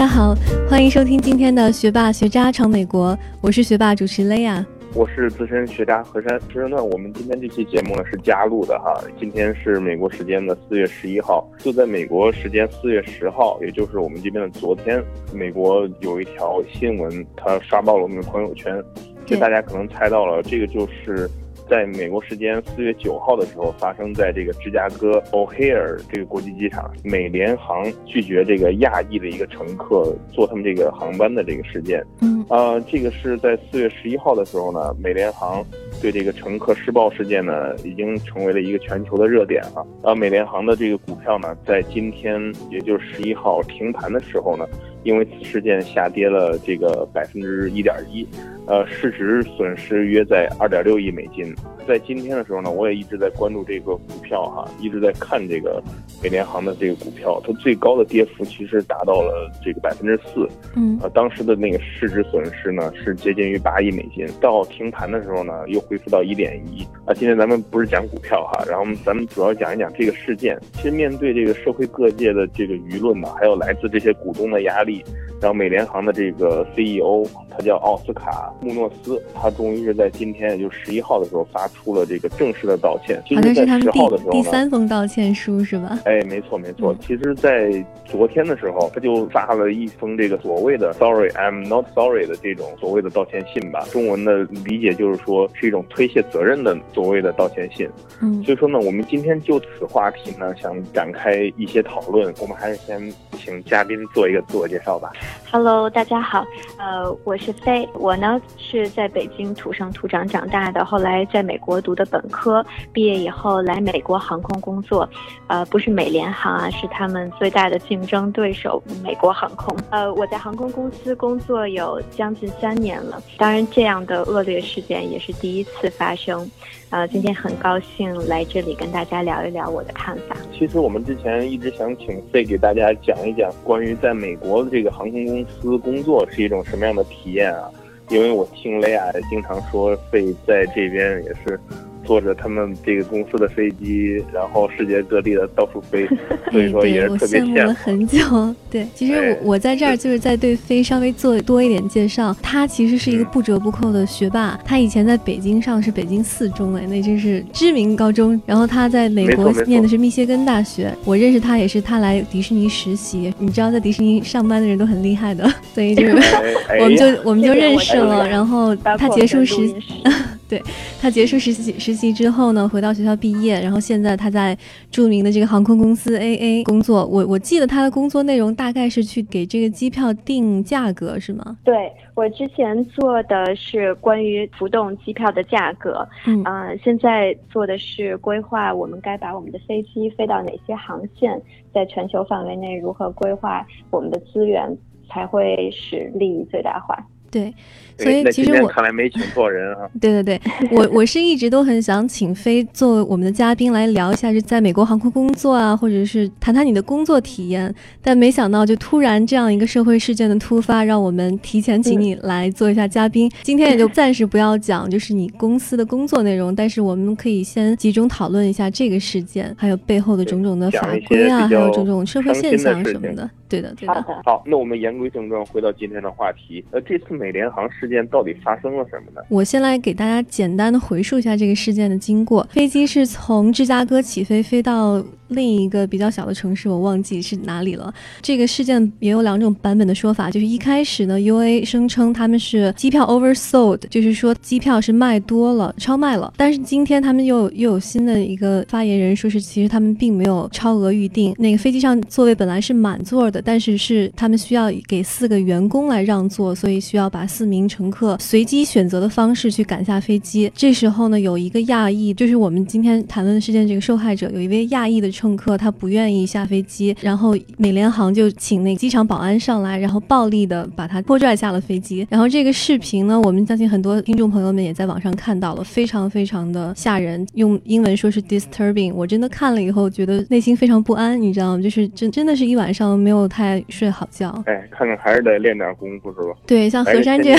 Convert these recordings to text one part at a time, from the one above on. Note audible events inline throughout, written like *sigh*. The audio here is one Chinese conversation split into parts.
家好，欢迎收听今天的学霸学渣闯美国，我是学霸主持雷亚，我是资深学渣何山。其实呢，我们今天这期节目呢是加录的哈，今天是美国时间的四月十一号，就在美国时间四月十号，也就是我们这边的昨天，美国有一条新闻，它刷爆了我们的朋友圈，就大家可能猜到了，这个就是。在美国时间四月九号的时候，发生在这个芝加哥 O'Hare 这个国际机场，美联航拒绝这个亚裔的一个乘客坐他们这个航班的这个事件。嗯，呃，这个是在四月十一号的时候呢，美联航对这个乘客施暴事件呢，已经成为了一个全球的热点啊。呃，美联航的这个股票呢，在今天也就是十一号停盘的时候呢。因为此事件下跌了这个百分之一点一，呃，市值损失约在二点六亿美金。在今天的时候呢，我也一直在关注这个股票哈，一直在看这个美联航的这个股票，它最高的跌幅其实达到了这个百分之四，嗯，呃，当时的那个市值损失呢是接近于八亿美金。到停盘的时候呢，又恢复到一点一。啊，今天咱们不是讲股票哈，然后咱们主要讲一讲这个事件。其实面对这个社会各界的这个舆论呢，还有来自这些股东的压力。然后美联航的这个 CEO，他叫奥斯卡穆诺斯，他终于是在今天，也就十一号的时候发出了这个正式的道歉。好像是他们第第三封道歉书是吧？哎，没错没错。其实，在昨天的时候，他就发了一封这个所谓的 “Sorry, I'm not sorry” 的这种所谓的道歉信吧。中文的理解就是说，是一种推卸责任的所谓的道歉信。嗯，所以说呢，我们今天就此话题呢，想展开一些讨论。我们还是先请嘉宾做一个自我介绍。吧，Hello，大家好，呃，我是飞，我呢是在北京土生土长长大的，后来在美国读的本科，毕业以后来美国航空工作，呃，不是美联航啊，是他们最大的竞争对手美国航空，呃，我在航空公司工作有将近三年了，当然这样的恶劣事件也是第一次发生。呃，今天很高兴来这里跟大家聊一聊我的看法。其实我们之前一直想请飞给大家讲一讲关于在美国的这个航空公司工作是一种什么样的体验啊，因为我听雷亚经常说会在这边也是。坐着他们这个公司的飞机，然后世界各地的到处飞，*laughs* 所以说也是特别羡慕了很久。对，其实我我在这儿就是在对飞稍微做多一点介绍。他其实是一个不折不扣的学霸，他以前在北京上的是北京四中，哎，那真是知名高中。然后他在美国念的是密歇根大学，我认识他也是他来迪士尼实习。你知道在迪士尼上班的人都很厉害的，所以就是 *laughs* 我们就我们就认识了。然后他结束实习。*laughs* 对他结束实习实习之后呢，回到学校毕业，然后现在他在著名的这个航空公司 A A 工作。我我记得他的工作内容大概是去给这个机票定价格，是吗？对我之前做的是关于浮动机票的价格，嗯，现在做的是规划我们该把我们的飞机飞到哪些航线，在全球范围内如何规划我们的资源，才会使利益最大化。对，所以其实我看来没请错人啊。*laughs* 对对对，我我是一直都很想请飞作为我们的嘉宾来聊一下，是在美国航空工作啊，或者是谈谈你的工作体验。但没想到，就突然这样一个社会事件的突发，让我们提前请你来做一下嘉宾。今天也就暂时不要讲，就是你公司的工作内容，但是我们可以先集中讨论一下这个事件，还有背后的种种的法规啊，还有种种社会现象什么的。对的，对的。好，那我们言归正传，回到今天的话题。呃，这次美联航事件到底发生了什么呢？我先来给大家简单的回述一下这个事件的经过。飞机是从芝加哥起飞，飞到。另一个比较小的城市，我忘记是哪里了。这个事件也有两种版本的说法，就是一开始呢，U A 声称他们是机票 oversold，就是说机票是卖多了，超卖了。但是今天他们又又有新的一个发言人说是，其实他们并没有超额预定。那个飞机上座位本来是满座的，但是是他们需要给四个员工来让座，所以需要把四名乘客随机选择的方式去赶下飞机。这时候呢，有一个亚裔，就是我们今天谈论的事件这个受害者，有一位亚裔的。乘客他不愿意下飞机，然后美联航就请那个机场保安上来，然后暴力的把他拖拽下了飞机。然后这个视频呢，我们相信很多听众朋友们也在网上看到了，非常非常的吓人，用英文说是 disturbing。我真的看了以后觉得内心非常不安，你知道吗？就是真真的是一晚上没有太睡好觉。哎，看看还是得练点功夫是吧？对，像何火山这样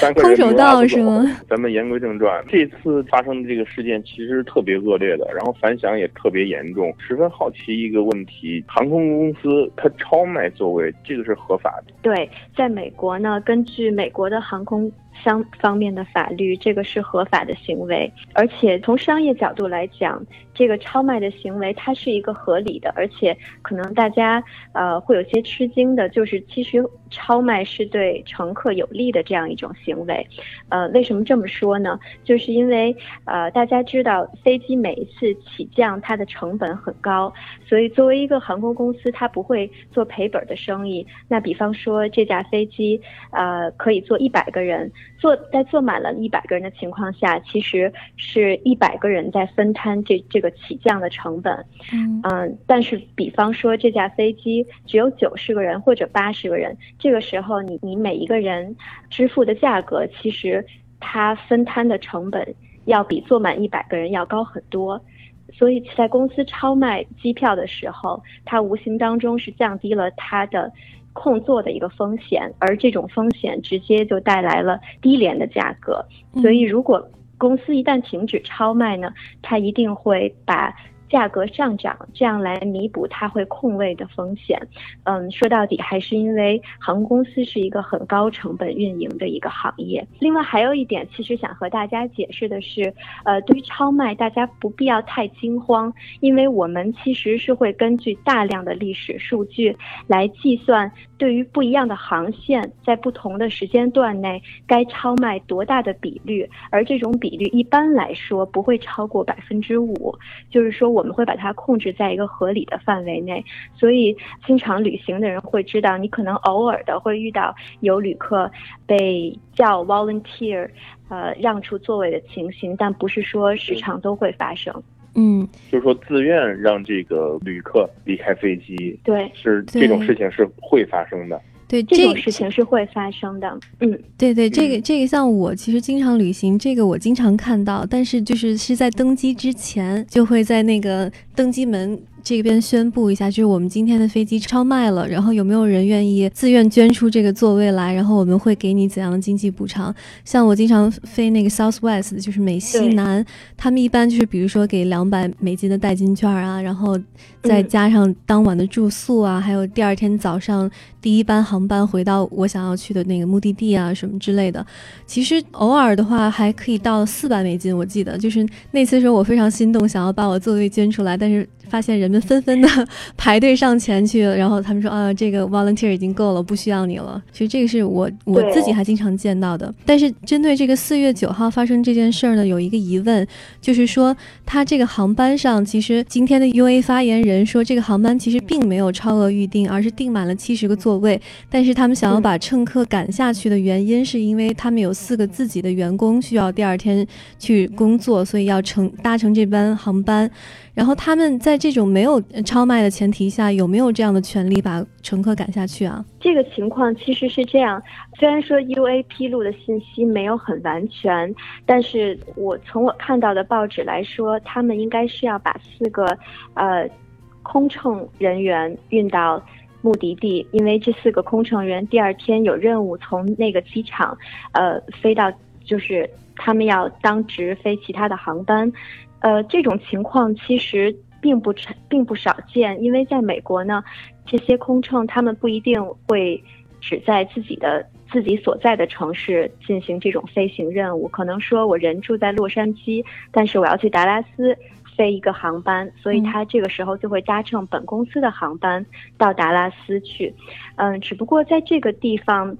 的空手道是吗？咱们言归正传，这次发生的这个事件其实特别恶劣的，然后反响也特别严重。十分好奇一个问题：航空公司它超卖座位，这个是合法的？对，在美国呢，根据美国的航空。相方面的法律，这个是合法的行为，而且从商业角度来讲，这个超卖的行为它是一个合理的，而且可能大家呃会有些吃惊的，就是其实超卖是对乘客有利的这样一种行为，呃，为什么这么说呢？就是因为呃大家知道飞机每一次起降它的成本很高，所以作为一个航空公司，它不会做赔本的生意。那比方说这架飞机呃可以坐一百个人。坐在坐满了一百个人的情况下，其实是一百个人在分摊这这个起降的成本。嗯，但是比方说这架飞机只有九十个人或者八十个人，这个时候你你每一个人支付的价格，其实它分摊的成本要比坐满一百个人要高很多。所以在公司超卖机票的时候，它无形当中是降低了它的。空做的一个风险，而这种风险直接就带来了低廉的价格。所以，如果公司一旦停止超卖呢，它一定会把。价格上涨，这样来弥补它会空位的风险。嗯，说到底还是因为航空公司是一个很高成本运营的一个行业。另外还有一点，其实想和大家解释的是，呃，对于超卖，大家不必要太惊慌，因为我们其实是会根据大量的历史数据来计算，对于不一样的航线，在不同的时间段内该超卖多大的比率，而这种比率一般来说不会超过百分之五，就是说我。我们会把它控制在一个合理的范围内，所以经常旅行的人会知道，你可能偶尔的会遇到有旅客被叫 volunteer，呃，让出座位的情形，但不是说时常都会发生。嗯，就是说自愿让这个旅客离开飞机，对，是这种事情是会发生的。对这种事情是会发生的，嗯，对对，这个这个像我其实经常旅行，这个我经常看到，但是就是是在登机之前就会在那个登机门。这边宣布一下，就是我们今天的飞机超卖了，然后有没有人愿意自愿捐出这个座位来？然后我们会给你怎样的经济补偿？像我经常飞那个 Southwest，就是美西南，他们一般就是比如说给两百美金的代金券啊，然后再加上当晚的住宿啊，还有第二天早上第一班航班回到我想要去的那个目的地啊什么之类的。其实偶尔的话还可以到四百美金，我记得就是那次时候我非常心动，想要把我座位捐出来，但是。发现人们纷纷的排队上前去，然后他们说啊，这个 volunteer 已经够了，不需要你了。其实这个是我我自己还经常见到的。但是针对这个四月九号发生这件事儿呢，有一个疑问，就是说他这个航班上，其实今天的 UA 发言人说，这个航班其实并没有超额预定，而是订满了七十个座位。但是他们想要把乘客赶下去的原因，是因为他们有四个自己的员工需要第二天去工作，所以要乘搭乘这班航班。然后他们在这种没有超卖的前提下，有没有这样的权利把乘客赶下去啊？这个情况其实是这样，虽然说 UA 披露的信息没有很完全，但是我从我看到的报纸来说，他们应该是要把四个呃空乘人员运到目的地，因为这四个空乘员第二天有任务从那个机场呃飞到，就是他们要当值飞其他的航班。呃，这种情况其实并不常，并不少见，因为在美国呢，这些空乘他们不一定会只在自己的自己所在的城市进行这种飞行任务，可能说我人住在洛杉矶，但是我要去达拉斯飞一个航班，所以他这个时候就会搭乘本公司的航班到达拉斯去。嗯，只不过在这个地方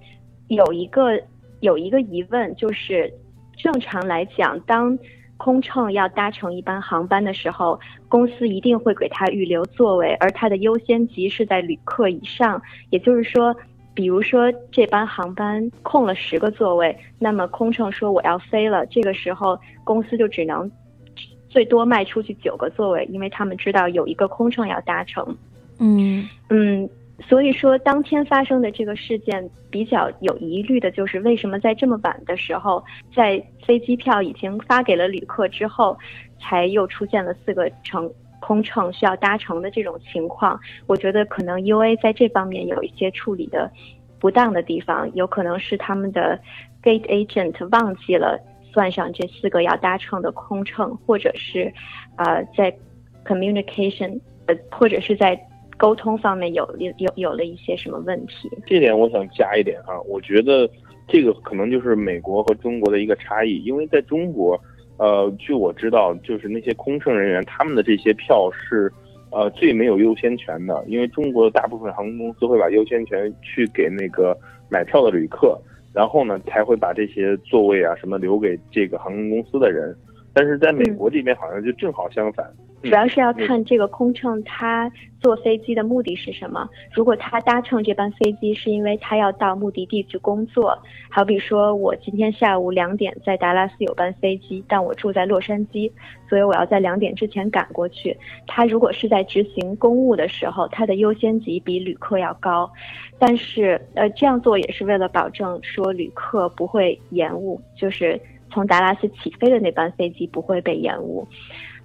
有一个有一个疑问，就是正常来讲，当空乘要搭乘一班航班的时候，公司一定会给他预留座位，而他的优先级是在旅客以上。也就是说，比如说这班航班空了十个座位，那么空乘说我要飞了，这个时候公司就只能最多卖出去九个座位，因为他们知道有一个空乘要搭乘。嗯嗯。所以说，当天发生的这个事件比较有疑虑的，就是为什么在这么晚的时候，在飞机票已经发给了旅客之后，才又出现了四个乘空乘需要搭乘的这种情况？我觉得可能 UA 在这方面有一些处理的不当的地方，有可能是他们的 gate agent 忘记了算上这四个要搭乘的空乘，或者是呃在 communication 呃或者是在沟通方面有有有了一些什么问题。这点我想加一点啊，我觉得这个可能就是美国和中国的一个差异，因为在中国，呃，据我知道，就是那些空乘人员他们的这些票是。呃，最没有优先权的，因为中国的大部分航空公司会把优先权去给那个买票的旅客，然后呢才会把这些座位啊什么留给这个航空公司的人。但是在美国这边好像就正好相反。主要是要看这个空乘他坐飞机的目的是什么。如果他搭乘这班飞机是因为他要到目的地去工作，好比说我今天下午两点在达拉斯有班飞机，但我住在洛杉矶，所以我要在两点之前赶过去。他如果是在执行公务的时候，他的优先级比旅客要高。但是呃这样做也是为了保证说旅客不会延误，就是从达拉斯起飞的那班飞机不会被延误。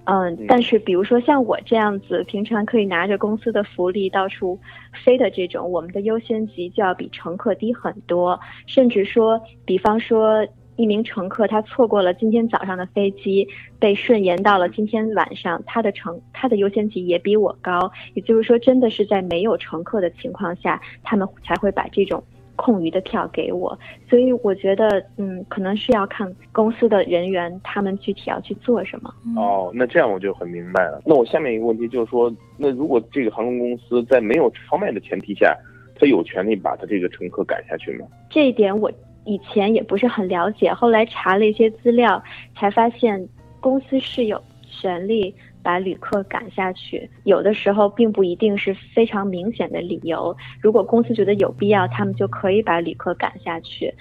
嗯，但是比如说像我这样子，平常可以拿着公司的福利到处飞的这种，我们的优先级就要比乘客低很多。甚至说，比方说一名乘客他错过了今天早上的飞机，被顺延到了今天晚上，他的乘他的优先级也比我高。也就是说，真的是在没有乘客的情况下，他们才会把这种。空余的票给我，所以我觉得，嗯，可能是要看公司的人员他们具体要去做什么。哦，那这样我就很明白了。那我下面一个问题就是说，那如果这个航空公司在没有超卖的前提下，他有权利把他这个乘客赶下去吗？这一点我以前也不是很了解，后来查了一些资料，才发现公司是有权利。把旅客赶下去，有的时候并不一定是非常明显的理由。如果公司觉得有必要，他们就可以把旅客赶下去，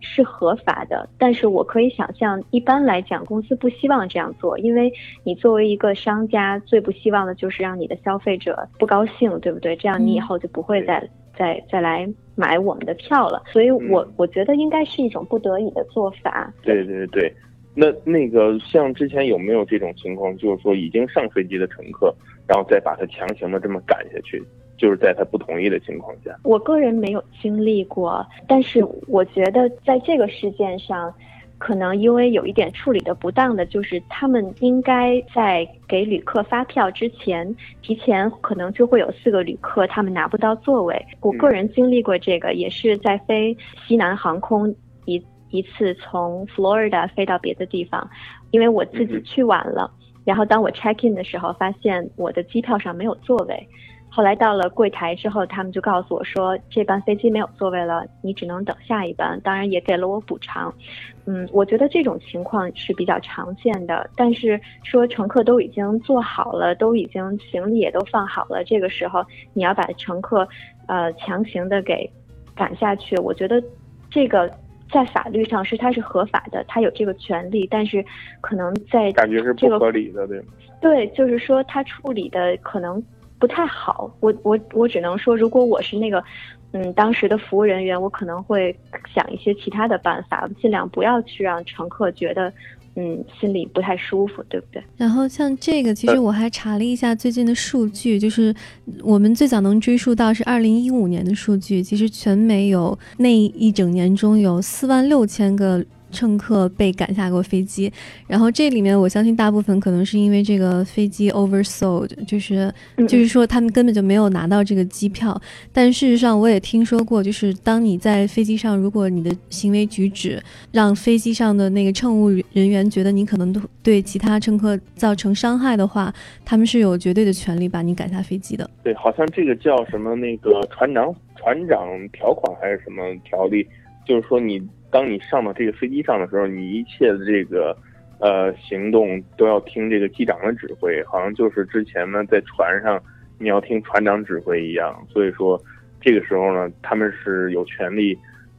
是合法的。但是我可以想象，一般来讲，公司不希望这样做，因为你作为一个商家，最不希望的就是让你的消费者不高兴，对不对？这样你以后就不会再再再来买我们的票了。所以我我觉得应该是一种不得已的做法。对对对。那那个像之前有没有这种情况，就是说已经上飞机的乘客，然后再把他强行的这么赶下去，就是在他不同意的情况下？我个人没有经历过，但是我觉得在这个事件上，可能因为有一点处理的不当的，就是他们应该在给旅客发票之前，提前可能就会有四个旅客他们拿不到座位。我个人经历过这个，也是在飞西南航空一。次从 Florida 飞到别的地方，因为我自己去晚了，然后当我 check in 的时候，发现我的机票上没有座位。后来到了柜台之后，他们就告诉我说，这班飞机没有座位了，你只能等下一班。当然也给了我补偿。嗯，我觉得这种情况是比较常见的。但是说乘客都已经坐好了，都已经行李也都放好了，这个时候你要把乘客呃强行的给赶下去，我觉得这个。在法律上是他是合法的，他有这个权利，但是可能在感觉是不合理的，对吗？对，就是说他处理的可能不太好。我我我只能说，如果我是那个嗯当时的服务人员，我可能会想一些其他的办法，尽量不要去让乘客觉得。嗯，心里不太舒服，对不对？然后像这个，其实我还查了一下最近的数据，就是我们最早能追溯到是二零一五年的数据，其实全美有那一整年中有四万六千个。乘客被赶下过飞机，然后这里面我相信大部分可能是因为这个飞机 oversold，就是就是说他们根本就没有拿到这个机票。但事实上我也听说过，就是当你在飞机上，如果你的行为举止让飞机上的那个乘务人员觉得你可能对其他乘客造成伤害的话，他们是有绝对的权利把你赶下飞机的。对，好像这个叫什么那个船长船长条款还是什么条例，就是说你。当你上到这个飞机上的时候，你一切的这个，呃，行动都要听这个机长的指挥，好像就是之前呢在船上你要听船长指挥一样。所以说，这个时候呢，他们是有权利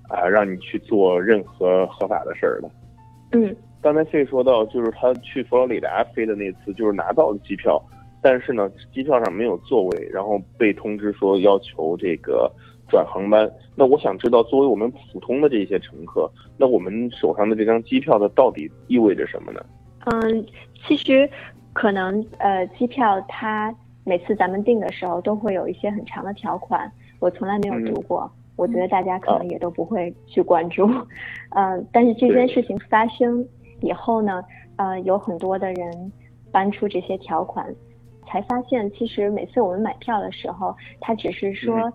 啊让你去做任何合法的事儿的。嗯，刚才费说到，就是他去佛罗里达飞的那次，就是拿到了机票，但是呢，机票上没有座位，然后被通知说要求这个。转航班，那我想知道，作为我们普通的这些乘客，那我们手上的这张机票，它到底意味着什么呢？嗯，其实可能呃，机票它每次咱们订的时候都会有一些很长的条款，我从来没有读过。我觉得大家可能也都不会去关注。嗯，*laughs* 但是这件事情发生以后呢，呃，有很多的人搬出这些条款，才发现其实每次我们买票的时候，它只是说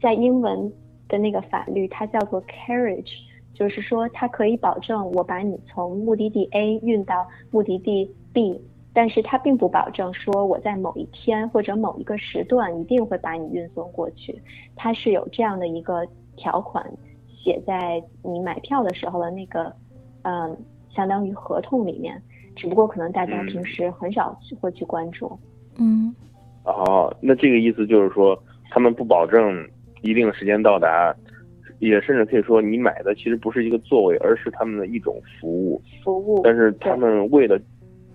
在英文的那个法律，它叫做 carriage，就是说它可以保证我把你从目的地 A 运到目的地 B。但是它并不保证说我在某一天或者某一个时段一定会把你运送过去，它是有这样的一个条款写在你买票的时候的那个，嗯，相当于合同里面，只不过可能大家平时很少会去关注。嗯。哦，那这个意思就是说，他们不保证一定时间到达，也甚至可以说你买的其实不是一个座位，而是他们的一种服务。服务。但是他们为了。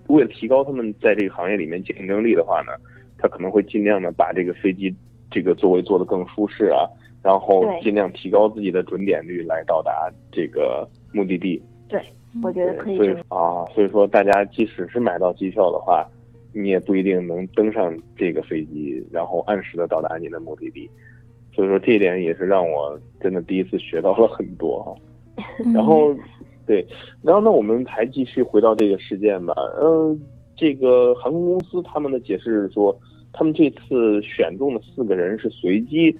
为了提高他们在这个行业里面竞争力的话呢，他可能会尽量的把这个飞机这个座位做得更舒适啊，然后尽量提高自己的准点率来到达这个目的地。对，我觉得可以。所以啊，所以说大家即使是买到机票的话，你也不一定能登上这个飞机，然后按时的到达你的目的地。所以说这一点也是让我真的第一次学到了很多啊。然后。对，然后那我们还继续回到这个事件吧。嗯，这个航空公司他们的解释是说，他们这次选中的四个人是随机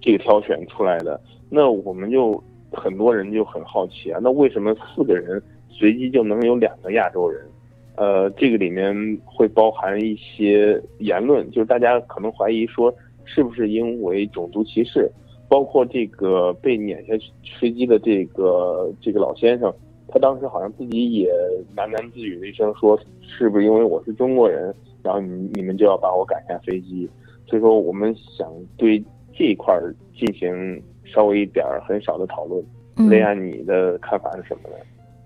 这个挑选出来的。那我们就很多人就很好奇啊，那为什么四个人随机就能有两个亚洲人？呃，这个里面会包含一些言论，就是大家可能怀疑说，是不是因为种族歧视？包括这个被撵下飞机的这个这个老先生，他当时好像自己也喃喃自语了一声，说是不是因为我是中国人，然后你你们就要把我赶下飞机？所以说，我们想对这一块进行稍微一点很少的讨论。雷亚，你的看法是什么呢？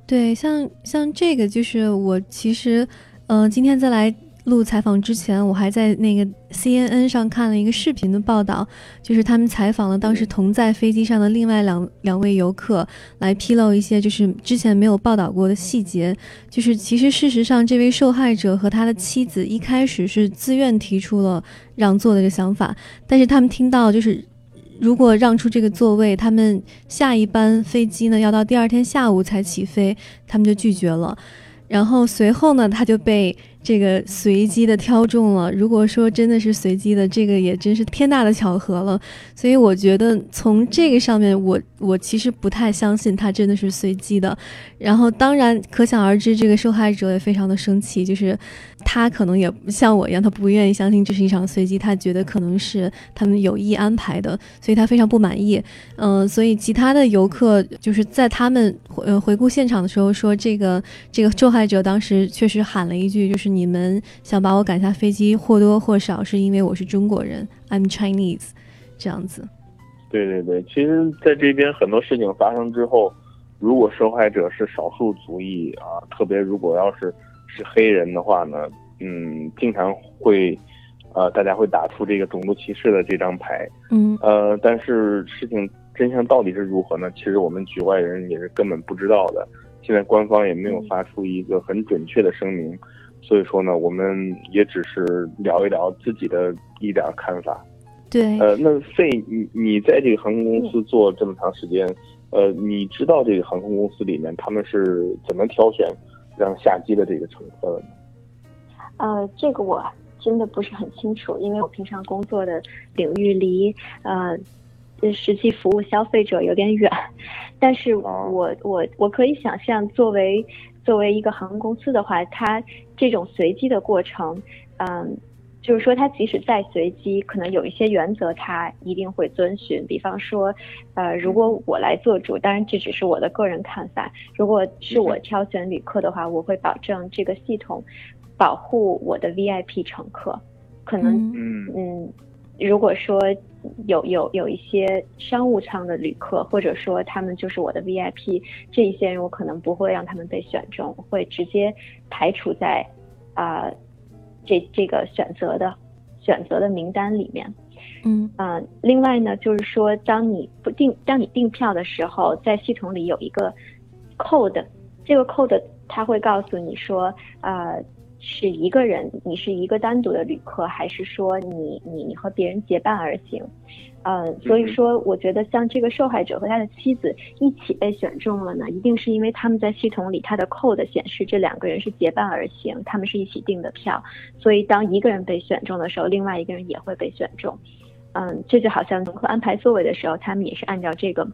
对，像像这个，就是我其实，嗯，今天再来。录采访之前，我还在那个 CNN 上看了一个视频的报道，就是他们采访了当时同在飞机上的另外两两位游客，来披露一些就是之前没有报道过的细节。就是其实事实上，这位受害者和他的妻子一开始是自愿提出了让座的这个想法，但是他们听到就是如果让出这个座位，他们下一班飞机呢要到第二天下午才起飞，他们就拒绝了。然后随后呢，他就被。这个随机的挑中了。如果说真的是随机的，这个也真是天大的巧合了。所以我觉得从这个上面，我我其实不太相信他真的是随机的。然后当然可想而知，这个受害者也非常的生气，就是他可能也像我一样，他不愿意相信这是一场随机，他觉得可能是他们有意安排的，所以他非常不满意。嗯，所以其他的游客就是在他们呃回顾现场的时候说，这个这个受害者当时确实喊了一句，就是。你们想把我赶下飞机，或多或少是因为我是中国人，I'm Chinese，这样子。对对对，其实在这边很多事情发生之后，如果受害者是少数族裔啊，特别如果要是是黑人的话呢，嗯，经常会，呃，大家会打出这个种族歧视的这张牌。嗯。呃，但是事情真相到底是如何呢？其实我们局外人也是根本不知道的。现在官方也没有发出一个很准确的声明。所以说呢，我们也只是聊一聊自己的一点看法。对，呃，那费，你你在这个航空公司做这么长时间，呃，你知道这个航空公司里面他们是怎么挑选让下机的这个乘客的？呃，这个我真的不是很清楚，因为我平常工作的领域离呃实际服务消费者有点远。但是我我我可以想象，作为作为一个航空公司的话，它这种随机的过程，嗯，就是说它即使再随机，可能有一些原则它一定会遵循。比方说，呃，如果我来做主，当然这只是我的个人看法。如果是我挑选旅客的话，我会保证这个系统保护我的 VIP 乘客。可能，嗯，如果说。有有有一些商务舱的旅客，或者说他们就是我的 VIP，这一些人我可能不会让他们被选中，会直接排除在啊这这个选择的选择的名单里面。嗯啊，另外呢，就是说当你不订当你订票的时候，在系统里有一个 code，这个 code 它会告诉你说啊是一个人，你是一个单独的旅客，还是说你你你和别人结伴而行？呃，所以说，我觉得像这个受害者和他的妻子一起被选中了呢，一定是因为他们在系统里他的 code 显示这两个人是结伴而行，他们是一起订的票，所以当一个人被选中的时候，另外一个人也会被选中。嗯，这就好像乘客安排座位的时候，他们也是按照这个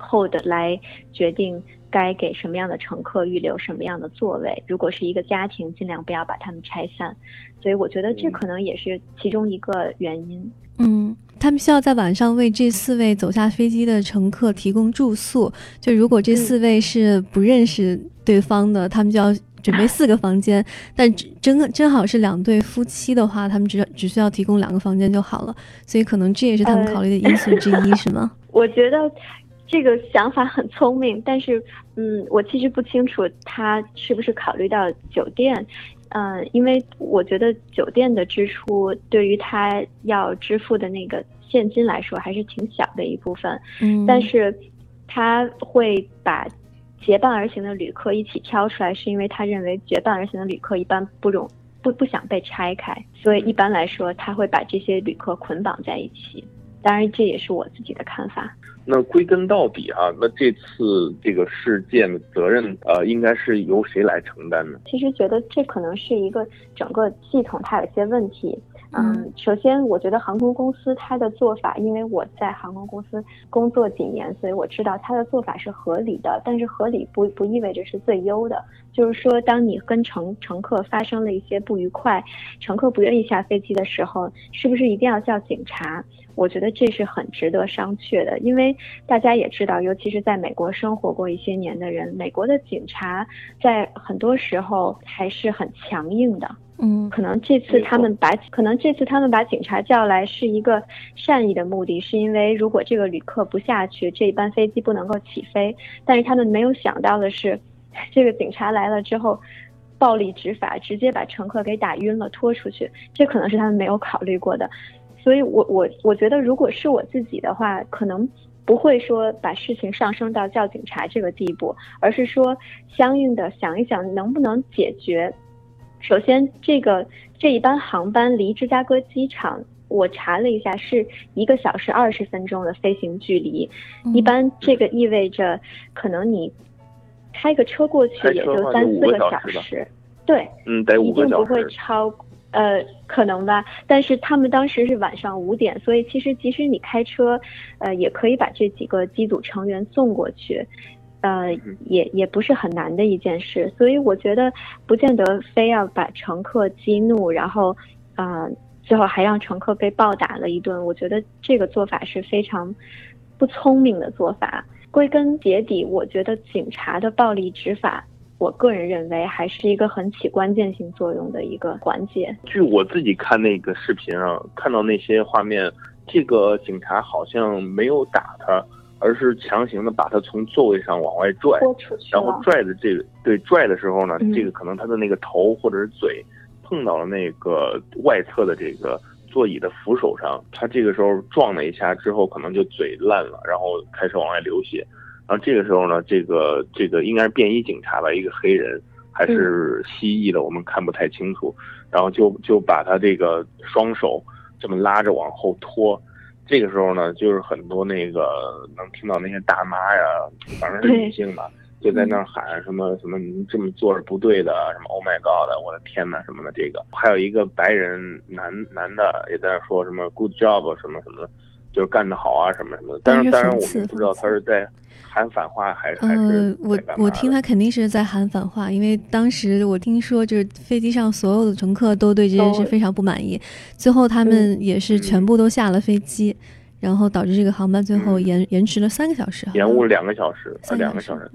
code 来决定该给什么样的乘客预留什么样的座位。如果是一个家庭，尽量不要把他们拆散。所以我觉得这可能也是其中一个原因。嗯，他们需要在晚上为这四位走下飞机的乘客提供住宿。就如果这四位是不认识对方的，他们就要准备四个房间。但真正好是两对夫妻的话，他们只只需要提供两个房间就好了。所以可能这也是他们考虑的因素之一，是吗？*laughs* 我觉得这个想法很聪明，但是嗯，我其实不清楚他是不是考虑到酒店。嗯，因为我觉得酒店的支出对于他要支付的那个现金来说还是挺小的一部分。嗯，但是他会把结伴而行的旅客一起挑出来，是因为他认为结伴而行的旅客一般不容不不想被拆开，所以一般来说他会把这些旅客捆绑在一起。当然，这也是我自己的看法。那归根到底啊，那这次这个事件的责任呃，应该是由谁来承担呢？其实觉得这可能是一个整个系统它有些问题。嗯，首先我觉得航空公司它的做法，因为我在航空公司工作几年，所以我知道它的做法是合理的。但是合理不不意味着是最优的。就是说，当你跟乘乘客发生了一些不愉快，乘客不愿意下飞机的时候，是不是一定要叫警察？我觉得这是很值得商榷的，因为大家也知道，尤其是在美国生活过一些年的人，美国的警察在很多时候还是很强硬的。嗯，可能这次他们把可能这次他们把警察叫来是一个善意的目的，是因为如果这个旅客不下去，这班飞机不能够起飞。但是他们没有想到的是，这个警察来了之后，暴力执法，直接把乘客给打晕了，拖出去。这可能是他们没有考虑过的。所以，我我我觉得，如果是我自己的话，可能不会说把事情上升到叫警察这个地步，而是说相应的想一想能不能解决。首先，这个这一班航班离芝加哥机场，我查了一下，是一个小时二十分钟的飞行距离。一般这个意味着，可能你开个车过去也就三四个小时。对，嗯，得一定不会超。呃，可能吧，但是他们当时是晚上五点，所以其实即使你开车，呃，也可以把这几个机组成员送过去，呃，也也不是很难的一件事。所以我觉得不见得非要把乘客激怒，然后，呃，最后还让乘客被暴打了一顿。我觉得这个做法是非常不聪明的做法。归根结底，我觉得警察的暴力执法。我个人认为还是一个很起关键性作用的一个环节。据我自己看那个视频啊，看到那些画面，这个警察好像没有打他，而是强行的把他从座位上往外拽，然后拽的这个对拽的时候呢，这个可能他的那个头或者是嘴碰到了那个外侧的这个座椅的扶手上，他这个时候撞了一下之后，可能就嘴烂了，然后开始往外流血。然后这个时候呢，这个这个应该是便衣警察吧，一个黑人还是蜥蜴的，我们看不太清楚。然后就就把他这个双手这么拉着往后拖。这个时候呢，就是很多那个能听到那些大妈呀，反正是女性吧，就在那儿喊什么什么，你这么做是不对的，什么 Oh my God，我的天呐，什么的。这个还有一个白人男男的也在那说什么 Good job 什么什么，就是干得好啊什么什么的。但是当然我们不知道他是在。喊反话还是？呃，我我听他肯定是在喊反话，因为当时我听说就是飞机上所有的乘客都对这件事非常不满意，最后他们也是全部都下了飞机，然后导致这个航班最后延延迟了三个小时，延误两个小时，两个小时。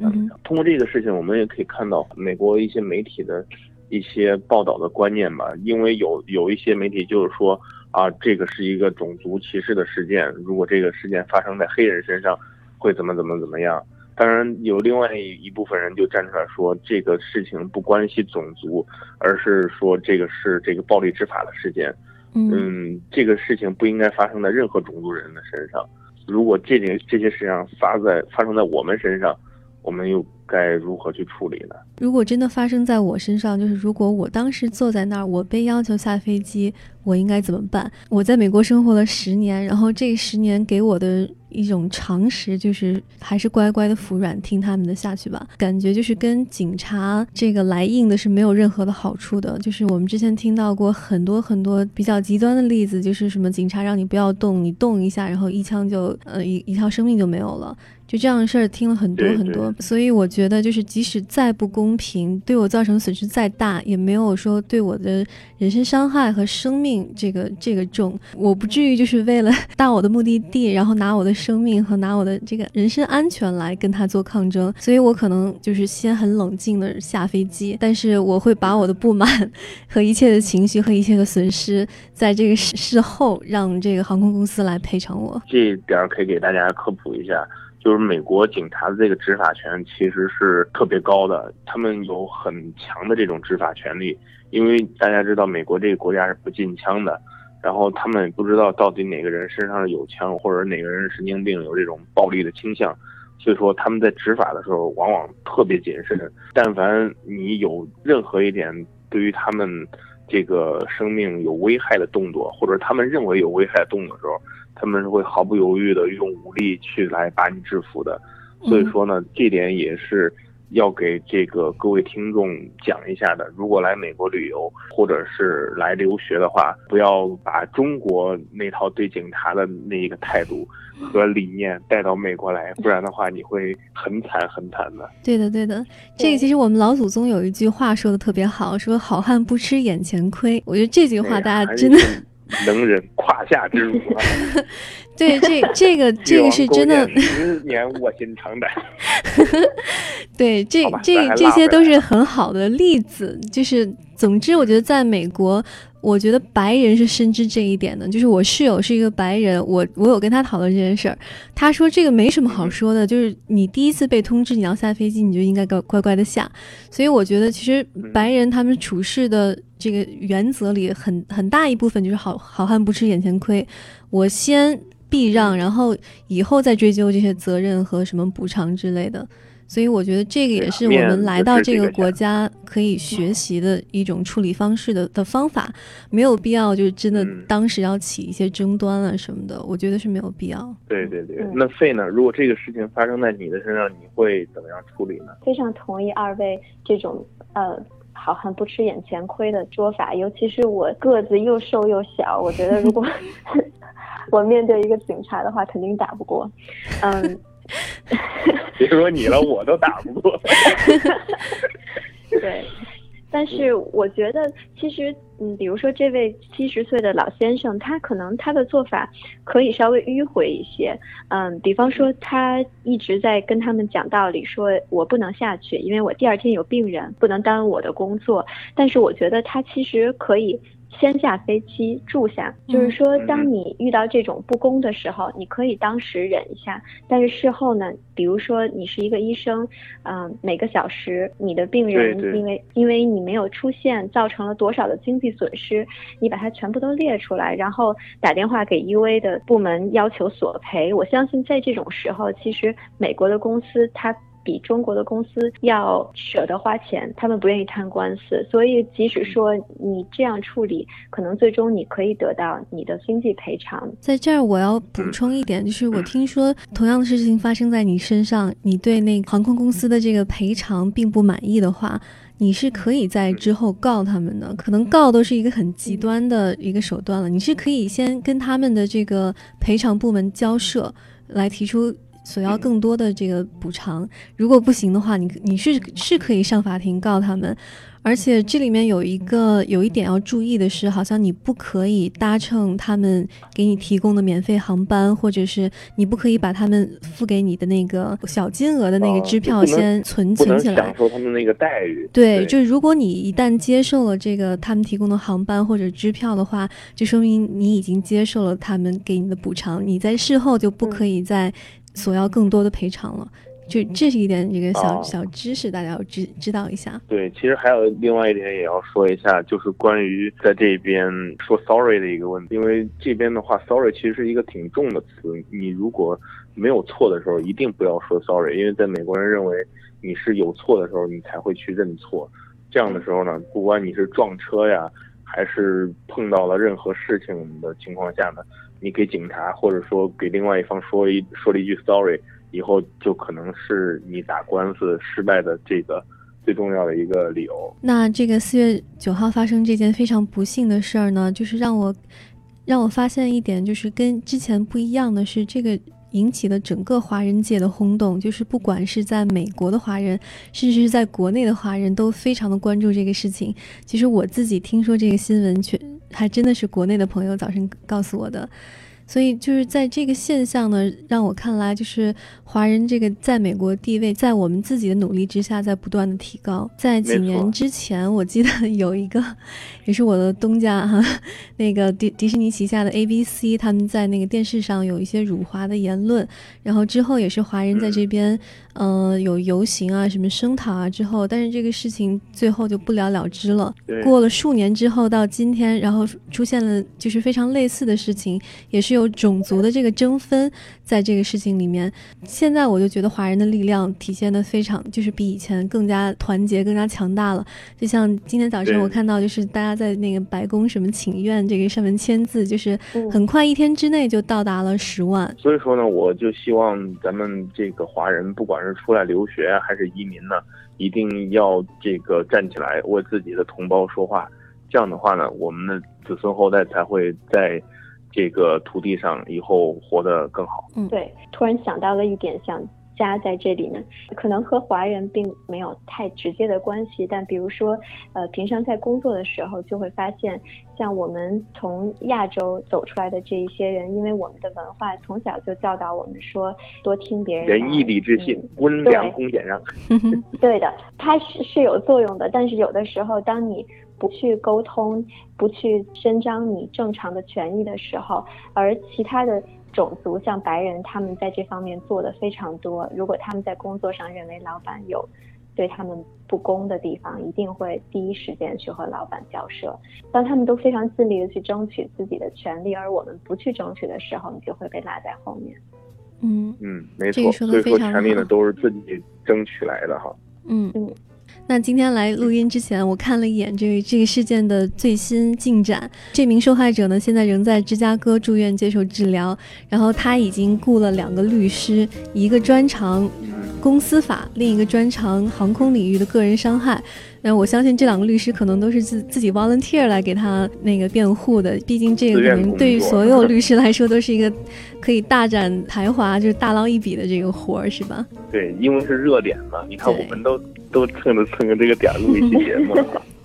通过这个事情，我们也可以看到美国一些媒体的一些报道的观念吧，因为有有一些媒体就是说啊，这个是一个种族歧视的事件，如果这个事件发生在黑人身上。会怎么怎么怎么样？当然有另外一部分人就站出来说，这个事情不关系种族，而是说这个是这个暴力执法的事件。嗯，这个事情不应该发生在任何种族人的身上。如果这件这些事情发在发生在我们身上，我们又该如何去处理呢？如果真的发生在我身上，就是如果我当时坐在那儿，我被要求下飞机，我应该怎么办？我在美国生活了十年，然后这十年给我的一种常识就是，还是乖乖的服软，听他们的下去吧。感觉就是跟警察这个来硬的是没有任何的好处的。就是我们之前听到过很多很多比较极端的例子，就是什么警察让你不要动，你动一下，然后一枪就呃一一条生命就没有了。就这样的事儿听了很多很多，所以我觉得就是即使再不公平，对我造成损失再大，也没有说对我的人身伤害和生命这个这个重。我不至于就是为了到我的目的地，然后拿我的生命和拿我的这个人身安全来跟他做抗争。所以我可能就是先很冷静的下飞机，但是我会把我的不满和一切的情绪和一切的损失，在这个事事后让这个航空公司来赔偿我。这点可以给大家科普一下。就是美国警察的这个执法权其实是特别高的，他们有很强的这种执法权利。因为大家知道，美国这个国家是不禁枪的，然后他们不知道到底哪个人身上有枪，或者哪个人神经病有这种暴力的倾向，所以说他们在执法的时候往往特别谨慎。但凡你有任何一点对于他们这个生命有危害的动作，或者他们认为有危害的动作的时候，他们会毫不犹豫的用武力去来把你制服的，所以说呢，这点也是要给这个各位听众讲一下的。如果来美国旅游或者是来留学的话，不要把中国那套对警察的那一个态度和理念带到美国来，不然的话你会很惨很惨的。对的，对的，这个其实我们老祖宗有一句话说的特别好，说好汉不吃眼前亏。我觉得这句话大家真的。能忍胯下之辱，*laughs* 对，这这个 *laughs* 这个是真的。十年卧薪尝胆。*laughs* *laughs* 对，这这这些都是很好的例子。就是，总之，我觉得在美国。我觉得白人是深知这一点的，就是我室友是一个白人，我我有跟他讨论这件事儿，他说这个没什么好说的，就是你第一次被通知你要下飞机，你就应该乖乖乖的下。所以我觉得其实白人他们处事的这个原则里很很大一部分就是好好汉不吃眼前亏，我先避让，然后以后再追究这些责任和什么补偿之类的。所以我觉得这个也是我们来到这个国家可以学习的一种处理方式的的方法，没有必要就是真的当时要起一些争端啊什么的，我觉得是没有必要。对对对，那费呢？如果这个事情发生在你的身上，你会怎么样处理呢？非常同意二位这种呃好汉不吃眼前亏的说法，尤其是我个子又瘦又小，我觉得如果 *laughs* 我面对一个警察的话，肯定打不过。嗯。*laughs* 别说你了，我都打不过。*laughs* 对，但是我觉得，其实，嗯，比如说这位七十岁的老先生，他可能他的做法可以稍微迂回一些。嗯，比方说他一直在跟他们讲道理，说我不能下去，因为我第二天有病人，不能耽误我的工作。但是我觉得他其实可以。先下飞机住下，就是说，当你遇到这种不公的时候，你可以当时忍一下，但是事后呢，比如说你是一个医生，嗯，每个小时你的病人因为因为你没有出现，造成了多少的经济损失，你把它全部都列出来，然后打电话给 U A 的部门要求索赔。我相信在这种时候，其实美国的公司它。比中国的公司要舍得花钱，他们不愿意摊官司，所以即使说你这样处理，可能最终你可以得到你的经济赔偿。在这儿我要补充一点，就是我听说同样的事情发生在你身上，你对那航空公司的这个赔偿并不满意的话，你是可以在之后告他们的。可能告都是一个很极端的一个手段了，你是可以先跟他们的这个赔偿部门交涉，来提出。索要更多的这个补偿，如果不行的话，你你是是可以上法庭告他们。而且这里面有一个有一点要注意的是，好像你不可以搭乘他们给你提供的免费航班，或者是你不可以把他们付给你的那个小金额的那个支票先存存起来，享受他们那个待遇。对，就是如果你一旦接受了这个他们提供的航班或者支票的话，就说明你已经接受了他们给你的补偿，你在事后就不可以再索要更多的赔偿了。就这是一点这个小小知识，大家要知知道一下。对，其实还有另外一点也要说一下，就是关于在这边说 sorry 的一个问题。因为这边的话，sorry 其实是一个挺重的词。你如果没有错的时候，一定不要说 sorry，因为在美国人认为你是有错的时候，你才会去认错。这样的时候呢，不管你是撞车呀，还是碰到了任何事情的情况下呢，你给警察或者说给另外一方说一说了一句 sorry，以后就可能是你打官司失败的这个最重要的一个理由。那这个四月九号发生这件非常不幸的事儿呢，就是让我让我发现一点，就是跟之前不一样的是这个。引起了整个华人界的轰动，就是不管是在美国的华人，甚至是在国内的华人都非常的关注这个事情。其实我自己听说这个新闻，却还真的是国内的朋友早晨告诉我的。所以就是在这个现象呢，让我看来就是华人这个在美国地位，在我们自己的努力之下，在不断的提高。在几年之前，我记得 *laughs* 有一个，也是我的东家哈，*laughs* 那个迪迪士尼旗下的 ABC，他们在那个电视上有一些辱华的言论，然后之后也是华人在这边，呃，有游行啊，什么声讨啊之后，但是这个事情最后就不了了之了。过了数年之后到今天，然后出现了就是非常类似的事情，也是。有种族的这个争分，在这个事情里面，现在我就觉得华人的力量体现的非常，就是比以前更加团结、更加强大了。就像今天早晨我看到，就是大家在那个白宫什么请愿这个上面签字，就是很快一天之内就到达了十万。所以说呢，我就希望咱们这个华人，不管是出来留学还是移民呢，一定要这个站起来为自己的同胞说话。这样的话呢，我们的子孙后代才会在。这个土地上以后活得更好。嗯，对，突然想到了一点，想加在这里呢，可能和华人并没有太直接的关系，但比如说，呃，平常在工作的时候，就会发现，像我们从亚洲走出来的这一些人，因为我们的文化从小就教导我们说，多听别人。仁义礼智信，温良恭俭让。*laughs* 对的，它是是有作用的，但是有的时候，当你。不去沟通，不去伸张你正常的权益的时候，而其他的种族像白人，他们在这方面做的非常多。如果他们在工作上认为老板有对他们不公的地方，一定会第一时间去和老板交涉。当他们都非常尽力的去争取自己的权利，而我们不去争取的时候，你就会被落在后面。嗯嗯，没错。所以说，权利呢都是自己争取来的哈。嗯嗯。那今天来录音之前，我看了一眼这个这个事件的最新进展。这名受害者呢，现在仍在芝加哥住院接受治疗。然后他已经雇了两个律师，一个专长公司法，另一个专长航空领域的个人伤害。那我相信这两个律师可能都是自自己 volunteer 来给他那个辩护的。毕竟这个可能对于所有律师来说都是一个可以大展才华，就是大捞一笔的这个活儿，是吧？对，因为是热点嘛。你看，我们都。都蹭着蹭着这个点录一期节目，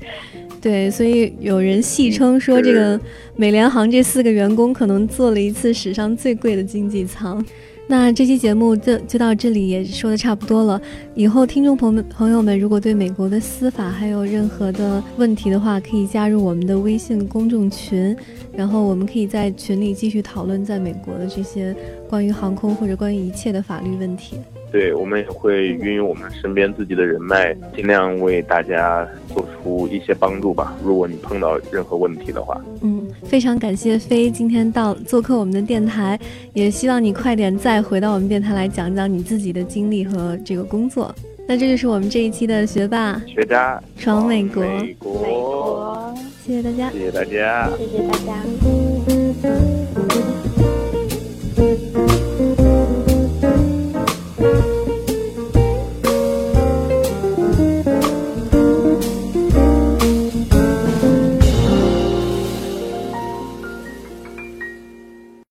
*laughs* 对，所以有人戏称说，这个美联航这四个员工可能坐了一次史上最贵的经济舱。那这期节目就就到这里，也说的差不多了。以后听众朋友们朋友们，如果对美国的司法还有任何的问题的话，可以加入我们的微信公众群，然后我们可以在群里继续讨论在美国的这些关于航空或者关于一切的法律问题。对，我们也会运用我们身边自己的人脉，尽量为大家做出一些帮助吧。如果你碰到任何问题的话，嗯，非常感谢飞今天到做客我们的电台，也希望你快点再回到我们电台来讲讲你自己的经历和这个工作。那这就是我们这一期的学霸学渣闯美国，美国，谢谢大家，谢谢大家，谢谢大家。